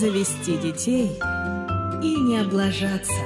Завести детей и не облажаться.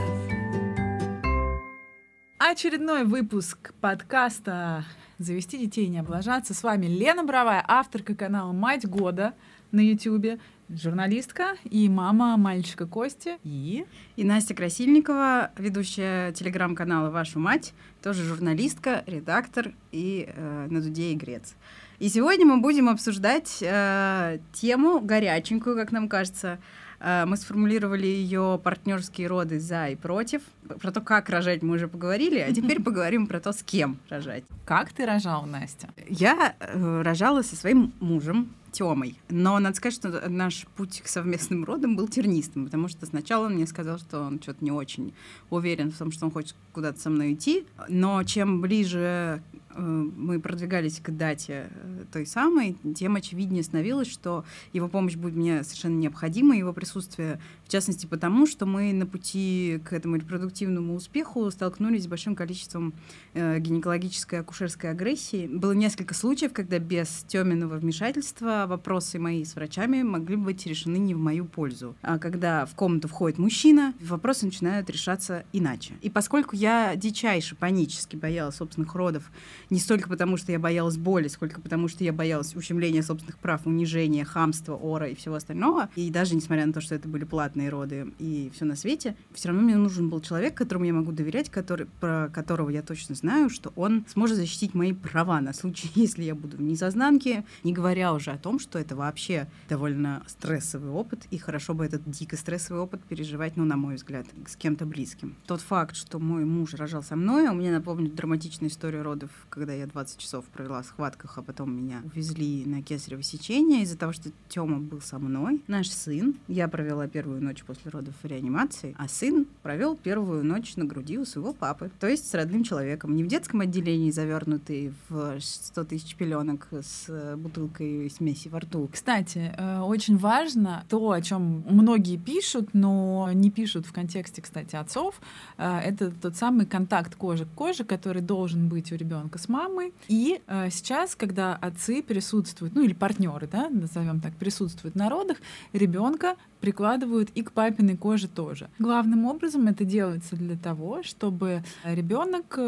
Очередной выпуск подкаста «Завести детей и не облажаться». С вами Лена Бровая, авторка канала «Мать года» на YouTube, журналистка и мама мальчика Кости. И... И Настя Красильникова, ведущая телеграм-канала «Вашу мать», тоже журналистка, редактор и э, на дуде игрец. И сегодня мы будем обсуждать э, тему горяченькую, как нам кажется. Э, мы сформулировали ее партнерские роды за и против. Про то, как рожать, мы уже поговорили, а теперь поговорим про то, с кем рожать. Как ты рожала, Настя? Я э, рожала со своим мужем, Тёмой. Но надо сказать, что наш путь к совместным родам был тернистым, потому что сначала он мне сказал, что он что-то не очень уверен в том, что он хочет куда-то со мной идти. Но чем ближе мы продвигались к дате э, той самой, тем очевиднее становилось, что его помощь будет мне совершенно необходима, его присутствие, в частности потому, что мы на пути к этому репродуктивному успеху столкнулись с большим количеством э, гинекологической акушерской агрессии. Было несколько случаев, когда без Тёминого вмешательства вопросы мои с врачами могли быть решены не в мою пользу. А когда в комнату входит мужчина, вопросы начинают решаться иначе. И поскольку я дичайше панически боялась собственных родов, не столько потому, что я боялась боли, сколько потому, что я боялась ущемления собственных прав, унижения, хамства, ора и всего остального, и даже несмотря на то, что это были платные роды и все на свете, все равно мне нужен был человек, которому я могу доверять, который, про которого я точно знаю, что он сможет защитить мои права на случай, если я буду в незознанке, не говоря уже о том, что это вообще довольно стрессовый опыт, и хорошо бы этот дико стрессовый опыт переживать, ну, на мой взгляд, с кем-то близким. Тот факт, что мой муж рожал со мной, у меня напомнит драматичную историю родов, когда я 20 часов провела в схватках, а потом меня увезли на кесарево сечение из-за того, что Тёма был со мной. Наш сын, я провела первую ночь после родов в реанимации, а сын провел первую ночь на груди у своего папы, то есть с родным человеком, не в детском отделении, завернутый в 100 тысяч пеленок с бутылкой смеси во рту. Кстати, э, очень важно то, о чем многие пишут, но не пишут в контексте, кстати, отцов. Э, это тот самый контакт кожи к коже, который должен быть у ребенка с мамой. И э, сейчас, когда отцы присутствуют, ну или партнеры, да, назовем так, присутствуют на родах, ребенка прикладывают и к папиной коже тоже. Главным образом это делается для того, чтобы ребенок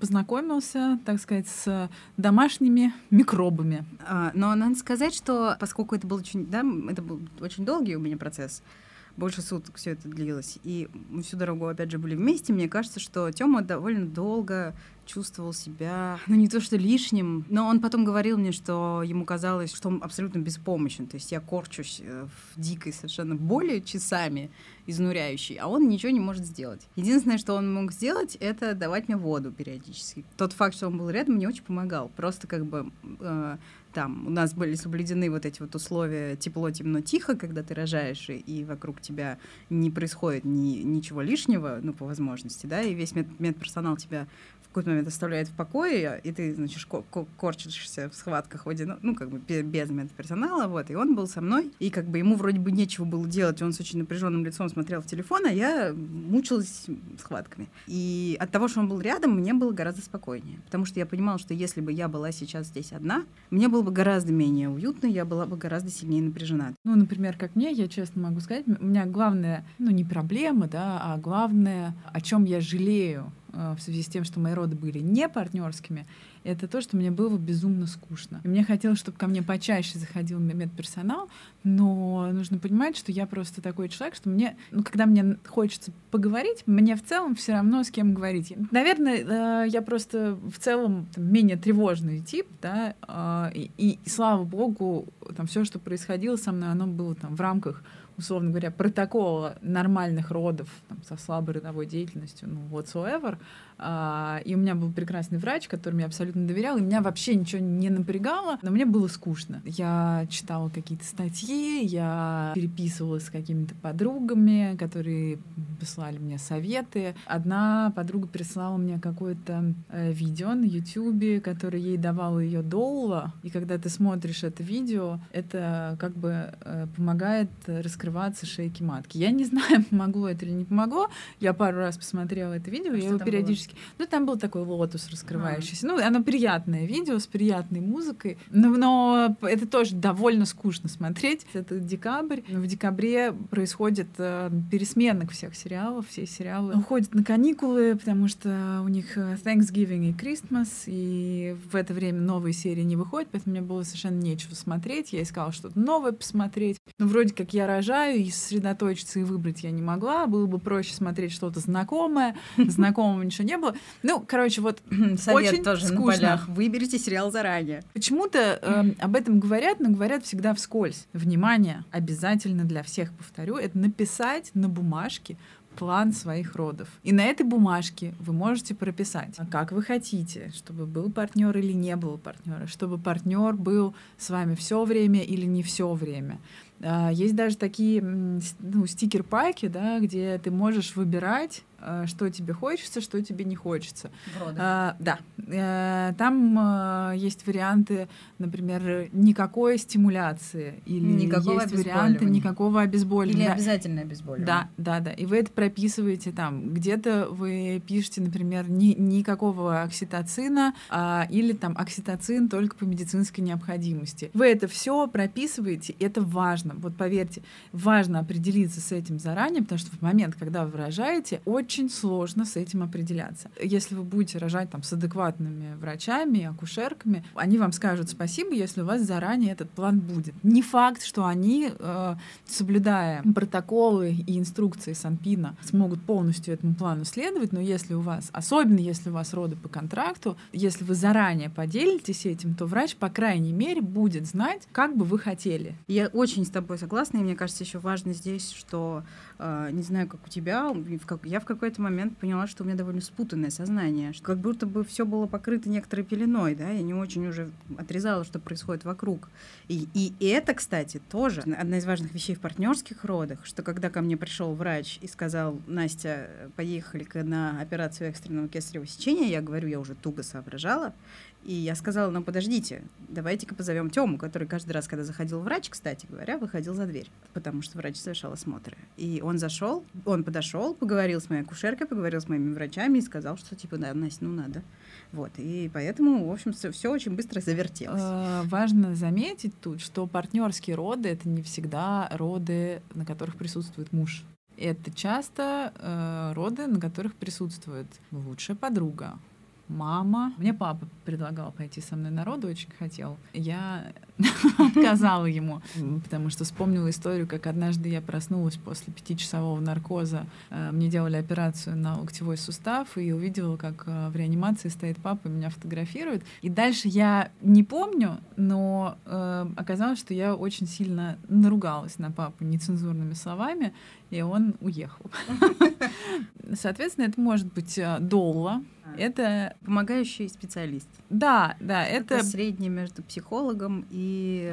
познакомился, так сказать, с домашними микробами. А, но надо сказать, что поскольку это был очень, да, это был очень долгий у меня процесс, больше суток все это длилось. И мы всю дорогу, опять же, были вместе. Мне кажется, что Тёма довольно долго чувствовал себя, ну не то что лишним, но он потом говорил мне, что ему казалось, что он абсолютно беспомощен. То есть я корчусь э, в дикой совершенно боли часами, изнуряющей, а он ничего не может сделать. Единственное, что он мог сделать, это давать мне воду периодически. Тот факт, что он был рядом, мне очень помогал. Просто как бы э, там у нас были соблюдены вот эти вот условия тепло, темно, тихо, когда ты рожаешь, и, и вокруг тебя не происходит ни, ничего лишнего, ну, по возможности, да, и весь мед, медперсонал тебя в какой-то момент оставляет в покое, и ты, значит, ко- корчишься в схватках в один, ну, как бы без медперсонала, вот, и он был со мной, и как бы ему вроде бы нечего было делать, он с очень напряженным лицом смотрел в телефон, а я мучилась схватками. И от того, что он был рядом, мне было гораздо спокойнее, потому что я понимала, что если бы я была сейчас здесь одна, мне было бы гораздо менее уютно, я была бы гораздо сильнее напряжена. Ну, например, как мне, я честно могу сказать, у меня главная, ну, не проблема, да, а главное, о чем я жалею в связи с тем, что мои роды были не партнерскими, это то, что мне было безумно скучно. И мне хотелось, чтобы ко мне почаще заходил медперсонал, но нужно понимать, что я просто такой человек, что мне, ну, когда мне хочется поговорить, мне в целом все равно с кем говорить. Наверное, я просто в целом там, менее тревожный тип, да, и, и, и слава богу, там все, что происходило со мной, оно было там в рамках условно говоря, протокола нормальных родов там, со слабой родовой деятельностью, ну, whatsoever. А, и у меня был прекрасный врач, которому я абсолютно доверяла, и меня вообще ничего не напрягало, но мне было скучно. Я читала какие-то статьи, я переписывалась с какими-то подругами, которые прислали мне советы. Одна подруга прислала мне какое-то э, видео на YouTube, которое ей давала ее Долла, и когда ты смотришь это видео, это как бы э, помогает раскрывать раскрываться шейки матки. Я не знаю, помогло это или не помогло. Я пару раз посмотрела это видео, А я его там периодически... Ну, там был такой лотос раскрывающийся. Ну, оно приятное видео с приятной музыкой, но, но это тоже довольно скучно смотреть. Это декабрь. В декабре происходит э, пересменок всех сериалов. Все сериалы уходят на каникулы, потому что у них э, Thanksgiving и Christmas, и в это время новые серии не выходят, поэтому мне было совершенно нечего смотреть. Я искала что-то новое посмотреть. Но вроде как я рожаю, и сосредоточиться и выбрать я не могла. Было бы проще смотреть что-то знакомое. Знакомого ничего не было. Ну, короче, вот Совет очень тоже на скучно. полях. Выберите сериал заранее. Почему-то э, об этом говорят, но говорят всегда вскользь. Внимание, обязательно для всех, повторю, это написать на бумажке план своих родов. И на этой бумажке вы можете прописать, как вы хотите, чтобы был партнер или не был партнера, чтобы партнер был с вами все время или не все время. А, Есть даже такие ну, стикер-паки, да, где ты можешь выбирать, а, что тебе хочется, что тебе не хочется. А, да, Э, там э, есть варианты, например, никакой стимуляции или Никакого есть варианты обезболивания. никакого Или обезболивания. Да. обязательно обезболивание. Да, да, да. И вы это прописываете там. Где-то вы пишете, например, ни, никакого окситоцина а, или там окситоцин только по медицинской необходимости. Вы это все прописываете, это важно. Вот поверьте, важно определиться с этим заранее, потому что в момент, когда вы рожаете, очень сложно с этим определяться. Если вы будете рожать там с адекватными врачами, акушерками, они вам скажут спасибо, если у вас заранее этот план будет. Не факт, что они, э, соблюдая протоколы и инструкции Санпина, смогут полностью этому плану следовать, но если у вас, особенно если у вас роды по контракту, если вы заранее поделитесь этим, то врач, по крайней мере, будет знать, как бы вы хотели. Я очень с тобой согласна, и мне кажется, еще важно здесь, что э, не знаю, как у тебя, я в какой-то момент поняла, что у меня довольно спутанное сознание, что как будто бы все было покрыто некоторой пеленой, да, я не очень уже отрезала, что происходит вокруг. И, и это, кстати, тоже одна из важных вещей в партнерских родах, что когда ко мне пришел врач и сказал, Настя, поехали-ка на операцию экстренного кесарево сечения, я говорю, я уже туго соображала, и я сказала, ну подождите, давайте-ка позовем Тему, который каждый раз, когда заходил врач, кстати говоря, выходил за дверь, потому что врач совершал осмотры. И он зашел, он подошел, поговорил с моей акушеркой, поговорил с моими врачами и сказал, что типа, да, Настя, ну надо. Вот, и поэтому, в общем, все очень быстро завертелось. Э, Важно заметить тут, что партнерские роды это не всегда роды, на которых присутствует муж. Это часто э, роды, на которых присутствует лучшая подруга, мама. Мне папа предлагал пойти со мной на роды, очень хотел. Я отказала ему, потому что вспомнила историю, как однажды я проснулась после пятичасового наркоза. Э, Мне делали операцию на локтевой сустав, и увидела, как э, в реанимации стоит папа и меня фотографирует. И дальше я не помню, но э, оказалось, что я очень сильно наругалась на папу нецензурными словами, и он уехал. Соответственно, это может быть э, долла. Это, Помогающий специалист. да, да, это Это среднее между психологом и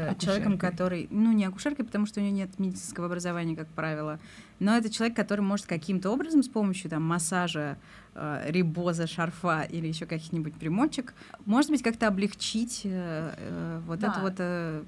Акушеркой. человеком, который, ну, не акушеркой, потому что у нее нет медицинского образования, как правило, но это человек, который может каким-то образом с помощью там массажа, э, рибоза, шарфа или еще каких-нибудь примочек, может быть, как-то облегчить э, э, вот Да. эту вот э,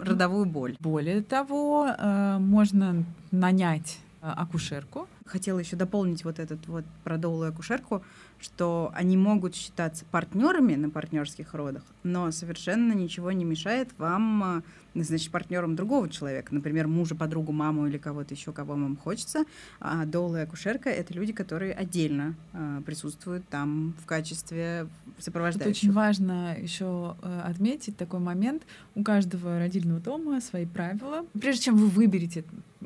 родовую боль. Более того, э, можно нанять акушерку. Хотела еще дополнить вот этот вот про долую акушерку, что они могут считаться партнерами на партнерских родах, но совершенно ничего не мешает вам э, назначить партнером другого человека, например, мужа, подругу, маму или кого-то еще, кого вам хочется. А долая акушерка — это люди, которые отдельно э, присутствуют там в качестве сопровождающих. очень важно еще отметить такой момент. У каждого родильного дома свои правила. Прежде чем вы выберете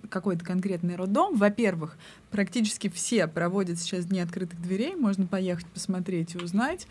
какой-то конкретный роддом, во-первых, практически все проводят сейчас дни открытых дверей, можно поехать посмотреть и узнать.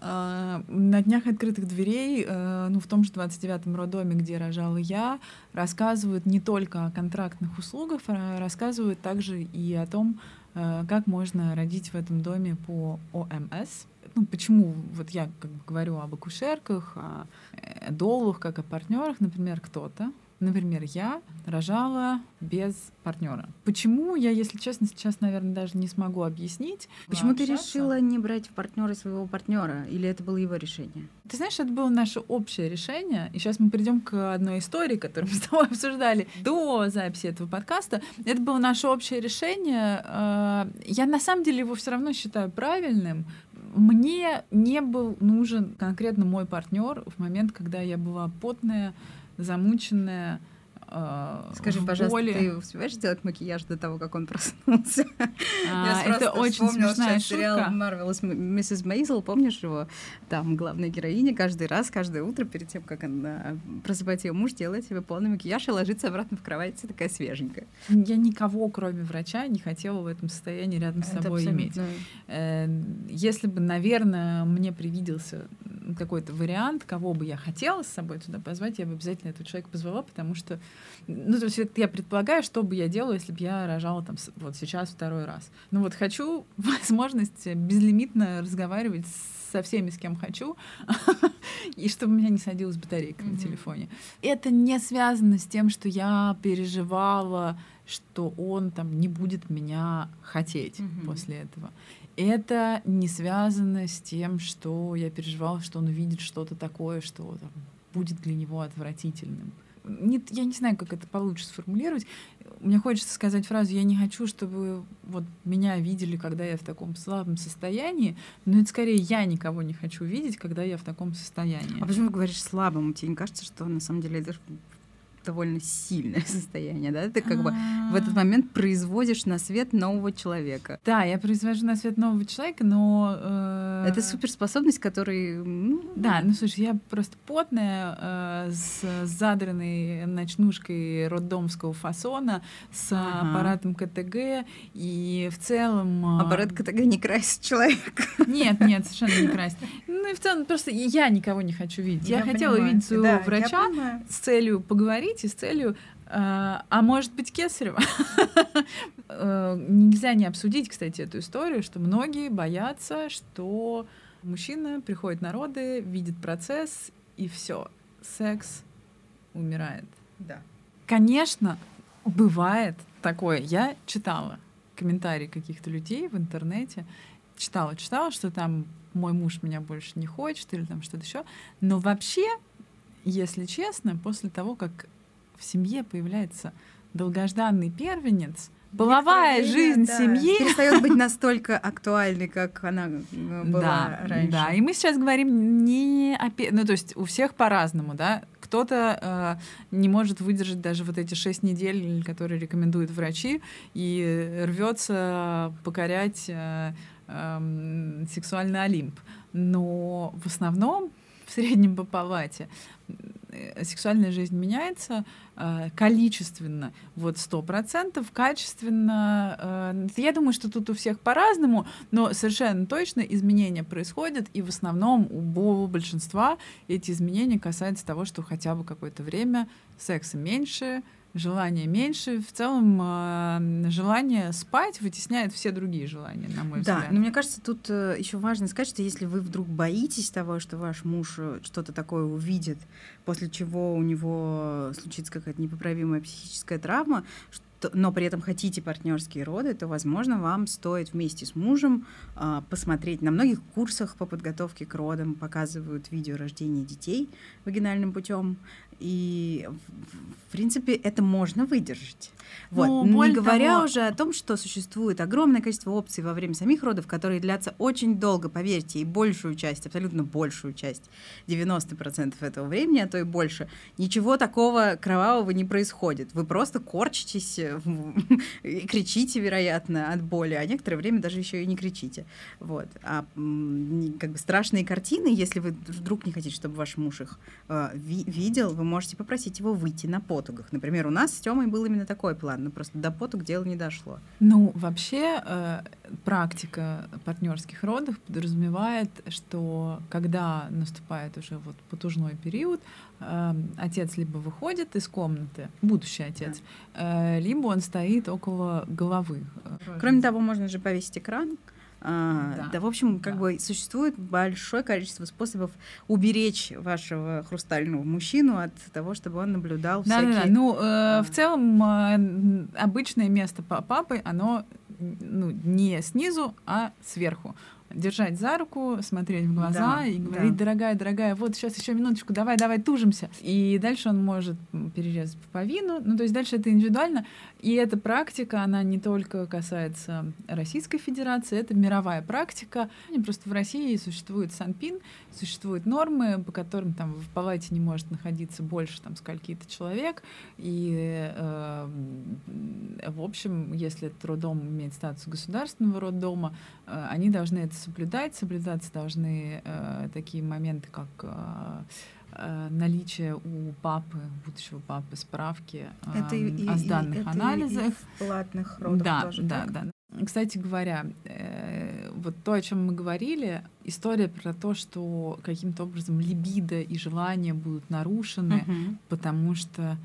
А, На днях открытых дверей, э, ну, в том же 29-м роддоме, где рожала я, рассказывают не только о контрактных услугах, а рассказывают также и о том, э, как можно родить в этом доме по ОМС. Ну, почему вот я как бы говорю об акушерках, о э, долах, как о партнерах, например, кто-то Например, я рожала без партнера. Почему я, если честно, сейчас, наверное, даже не смогу объяснить. Почему ты решила не брать в партнера своего партнера? Или это было его решение? Ты знаешь, это было наше общее решение. И сейчас мы придем к одной истории, которую мы с тобой обсуждали до записи этого подкаста. Это было наше общее решение. Э, Я на самом деле его все равно считаю правильным. Мне не был нужен конкретно мой партнер в момент, когда я была потная, замученная. Э, Скажи, пожалуйста, боли. ты успеваешь сделать макияж до того, как он проснулся? А, Я это очень смешная сейчас сериал шутка. Marvelous Миссис Мейзел, помнишь его? Там главная героиня каждый раз, каждое утро, перед тем, как она просыпается ее муж, делает себе полный макияж и ложится обратно в кровать, такая свеженькая. Я никого, кроме врача, не хотела в этом состоянии рядом с собой иметь. Э, Если бы, наверное, мне привиделся какой-то вариант, кого бы я хотела с собой туда позвать, я бы обязательно этого человека позвала, потому что, ну, то есть я предполагаю, что бы я делала, если бы я рожала там вот сейчас второй раз. Ну вот хочу возможность безлимитно разговаривать со всеми, с кем хочу, и чтобы у меня не садилась батарейка на Мгм. телефоне. Это не связано с тем, что я переживала, что он там не будет меня хотеть Мгм. после этого. Это не связано с тем, что я переживала, что он увидит что-то такое, что там, будет для него отвратительным. Не- я не знаю, как это получше сформулировать. Мне хочется сказать фразу «я не хочу, чтобы вот меня видели, когда я в таком слабом состоянии», но это скорее я никого не хочу видеть, когда я в таком состоянии. А почему говоришь слабым? Тебе не кажется, что на самом деле это довольно сильное состояние, да? Ты как бы в этот А. момент производишь на свет нового человека. Да, я произвожу на свет нового человека, но... э, Это суперспособность, которой... ну, Да, ну слушай, я просто потная, э, с задранной ночнушкой роддомского фасона, с Ага. аппаратом КТГ, и в целом... э, Аппарат КТГ не красит человека. Нет, нет, совершенно не красит. Ну и в целом просто я никого не хочу видеть. Я, хотела видеть своего Да, врача с целью поговорить и с целью э, а может быть, Кесарева? Э, Нельзя не обсудить, кстати, эту историю, что многие боятся, что мужчина приходит на роды, видит процесс, и все, секс умирает. Да. Конечно, бывает такое. Я читала комментарии каких-то людей в интернете, читала, читала, что там мой муж меня больше не хочет или там что-то еще. Но вообще, если честно, после того, как в семье появляется долгожданный первенец, половая Некоторое жизнь да, семьи перестает быть настолько актуальной, как она э, была да, раньше. Да, и мы сейчас говорим не о... Ну, то есть у всех по-разному, да. Кто-то э, не может выдержать даже вот эти шесть недель, которые рекомендуют врачи, и рвется покорять э, эм, сексуальный Олимп. Но в основном в среднем по палате э, сексуальная жизнь меняется э, количественно вот сто процентов, качественно. э, я думаю, что тут у всех по-разному, но совершенно точно изменения происходят, и в основном у бо- большинства эти изменения касаются того, что хотя бы какое-то время секса меньше, желания меньше. В целом э, желание спать вытесняет все другие желания, на мой Да, взгляд. но мне кажется, тут еще важно сказать, что если вы вдруг боитесь того, что ваш муж э, что-то такое увидит, после чего у него случится какая-то непоправимая психическая травма, что- но при этом хотите партнерские роды, то, возможно, вам стоит вместе с мужем а, посмотреть. На многих курсах по подготовке к родам показывают видео рождения детей вагинальным путем. И, в- принципе, это можно выдержать. Вот. Ну, Не говоря того- уже о том, что существует огромное количество опций во время самих родов, которые длятся очень долго, поверьте, и большую часть, абсолютно большую часть, 90% этого времени, а то и больше, ничего такого кровавого не происходит. Вы просто корчитесь э, и кричите, вероятно, от боли, а некоторое время даже еще и не кричите. Вот. А как бы страшные картины, если вы вдруг не хотите, чтобы ваш муж их э, ви- видел, вы можете попросить его выйти на потугах. Например, у нас с Тёмой был именно такой план, но просто до потуг дело не дошло. Ну, вообще, э, практика партнерских родов подразумевает, что когда наступает уже вот потужной период, э, отец либо выходит из комнаты, будущий отец, э, либо он стоит около головы. Кроме того, можно же повесить экран, А, Да. да. в общем, как Да. бы существует большое количество способов уберечь вашего хрустального мужчину от того, чтобы он наблюдал Да, да, да. всякие... Ну, э, а. в целом, э, обычное место па- папы, оно ну, не снизу, а сверху. Держать за руку, смотреть в глаза Да, и говорить, да. дорогая, дорогая, вот сейчас еще минуточку, давай, давай, тужимся. И дальше он может перерезать пуповину. Ну, то есть дальше это индивидуально. И эта практика, она не только касается Российской Федерации, это мировая практика. Просто в России существует Санпин, существуют нормы, по которым там в палате не может находиться больше там скольки-то человек. И, э, в общем, если этот роддом имеет статус государственного роддома, э, они должны это соблюдать. Соблюдаться должны э, такие моменты, как э, э, наличие у папы, будущего папы, справки Это и- и- о и- сданных это и- анализах. и в платных родах да, тоже, да, так? да. Кстати говоря, э, вот то, о чем мы говорили, история про то, что каким-то образом либидо и желания будут нарушены, Мгм. потому что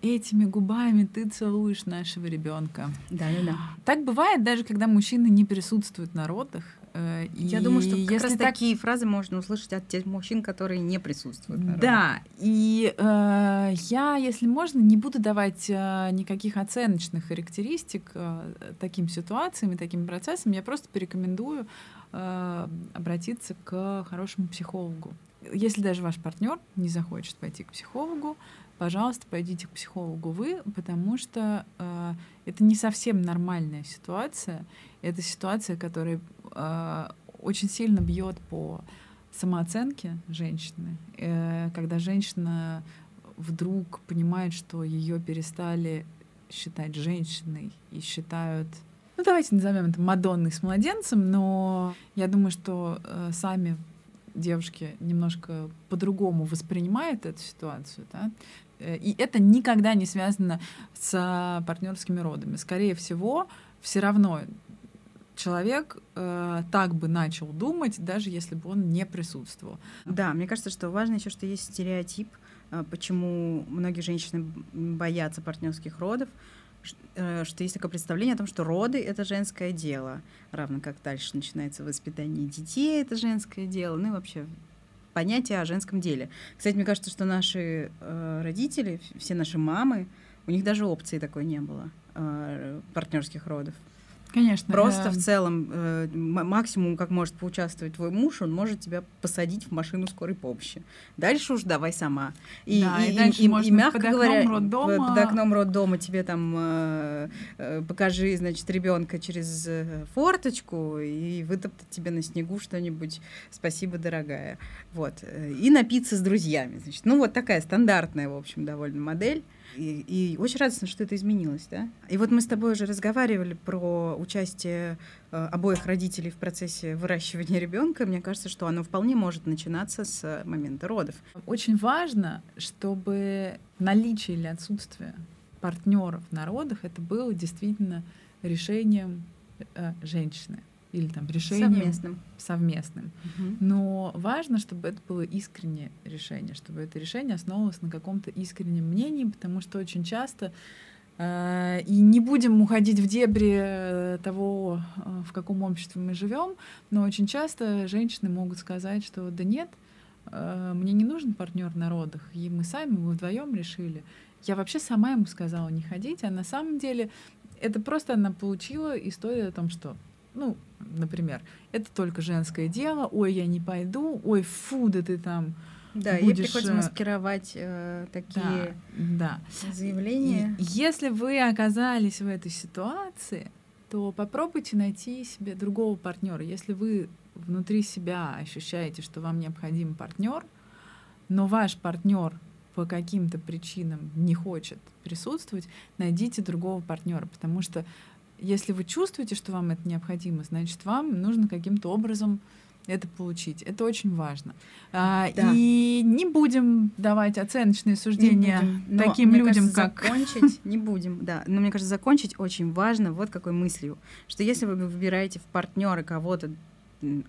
этими губами ты целуешь нашего ребенка. Да, да, да. Так бывает даже, когда мужчины не присутствуют на родах. Э, Я и думаю, что как если раз так такие фразы можно услышать от тех мужчин, которые не присутствуют. на родах. Да, и э, я, если можно, не буду давать э, никаких оценочных характеристик э, таким ситуациям и таким процессам. Я просто порекомендую э, обратиться к хорошему психологу. Если даже ваш партнер не захочет пойти к психологу, пожалуйста, пойдите к психологу вы, потому что э, это не совсем нормальная ситуация. Это ситуация, которая э, очень сильно бьет по самооценке женщины, э, когда женщина вдруг понимает, что ее перестали считать женщиной и считают ну, давайте назовем это Мадонной с младенцем, но я думаю, что э, сами девушки немножко по-другому воспринимают эту ситуацию, да? Э, И это никогда не связано с партнерскими родами. Скорее всего, все равно человек э, так бы начал думать, даже если бы он не присутствовал. Да, мне кажется, что важно еще, что есть стереотип, а, почему многие женщины боятся партнерских родов, э, что есть такое представление о том, что роды это женское дело, равно как дальше начинается воспитание детей, это женское дело, ну и вообще понятие о женском деле. Кстати, мне кажется, что наши э, родители, все наши мамы, у них даже опции такой не было э, партнерских родов. Конечно. Просто э, в целом э, максимум, как может поучаствовать твой муж, он может тебя посадить в машину скорой помощи. Дальше уж давай сама. И, Да, и дальше можно мягко под окном говоря, роддома- под окном роддома тебе там э, э, покажи, значит, ребенка через э, форточку и вытоптать тебе на снегу что-нибудь. Спасибо, дорогая. Вот. э, И напиться с друзьями. Значит. Ну, вот такая стандартная, в общем, довольно модель. И, и очень радостно, что это изменилось, да? И вот мы с тобой уже разговаривали про участие э, обоих родителей в процессе выращивания ребенка. Мне кажется, что оно вполне может начинаться с момента родов. Очень важно, чтобы наличие или отсутствие партнеров в народах это было действительно решением э, женщины или там решением Совместным. совместным. Но важно, чтобы это было искреннее решение, чтобы это решение основывалось на каком-то искреннем мнении, потому что очень часто э, и не будем уходить в дебри э, того, э, в каком обществе мы живем, но очень часто женщины могут сказать, что да нет, э, мне не нужен партнер на родах, и мы сами, мы вдвоем решили. Я вообще сама ему сказала не ходить, а на самом деле это просто она получила историю о том, что, ну, например, это только женское дело, ой, я не пойду, ой, фу, да ты там, Да, ей Будешь, приходится э, маскировать э, такие да. заявления. И если вы оказались в этой ситуации, то попробуйте найти себе другого партнера. Если вы внутри себя ощущаете, что вам необходим партнер, но ваш партнер по каким-то причинам не хочет присутствовать, найдите другого партнера, потому что если вы чувствуете, что вам это необходимо, значит, вам нужно каким-то образом это получить. Это очень важно. А, Да. И не будем давать оценочные суждения будем. Но, таким мне людям, кажется, как... закончить не будем, да. Но мне кажется, закончить очень важно вот какой мыслью, что если вы выбираете в партнеры кого-то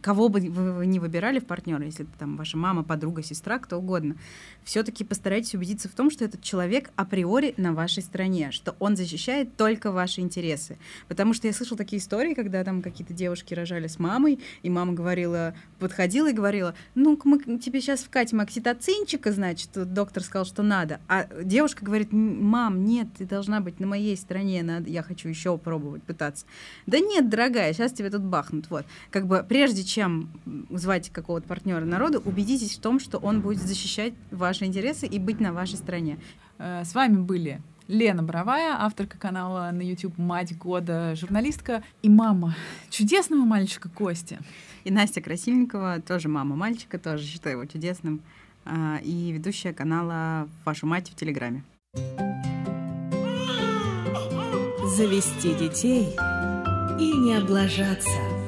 кого бы вы не выбирали в партнера, если это там ваша мама, подруга, сестра, кто угодно, все-таки постарайтесь убедиться в том, что этот человек априори на вашей стороне, что он защищает только ваши интересы. Потому что я слышала такие истории, когда там какие-то девушки рожали с мамой, и мама говорила, подходила и говорила, ну, мы тебе сейчас вкатим окситоцинчика, значит, доктор сказал, что надо. А девушка говорит, мам, нет, ты должна быть на моей стороне, надо, я хочу еще пробовать, пытаться. Да нет, дорогая, сейчас тебе тут бахнут. Вот. Как бы прежде чем звать какого-то партнера народу, убедитесь в том, что он будет защищать ваши интересы и быть на вашей стороне. Э, с вами были Лена Боровая, авторка канала на YouTube «Мать года», журналистка и мама чудесного мальчика Кости. И Настя Красильникова, тоже мама мальчика, тоже считаю его чудесным, а, и ведущая канала «Вашу мать» в Телеграме. Завести детей и не облажаться –